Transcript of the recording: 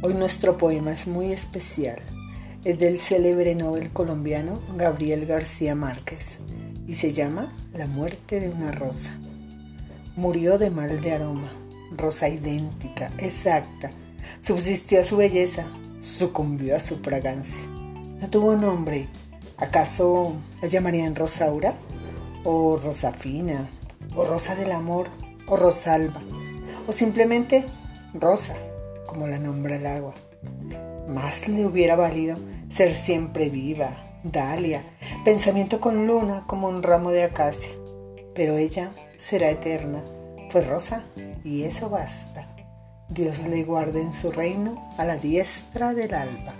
Hoy nuestro poema es muy especial. Es del célebre Nobel colombiano Gabriel García Márquez y se llama La muerte de una rosa. Murió de mal de aroma, rosa idéntica, exacta. Subsistió a su belleza, sucumbió a su fragancia. No tuvo nombre. ¿Acaso la llamarían Rosaura? ¿O Rosafina? ¿O Rosa del Amor? ¿O Rosalba? ¿O simplemente Rosa? Como la nombra el agua. Más le hubiera valido ser siempre viva, Dalia, pensamiento con luna como un ramo de acacia. Pero ella será eterna, fue rosa y eso basta. Dios le guarde en su reino a la diestra del alba.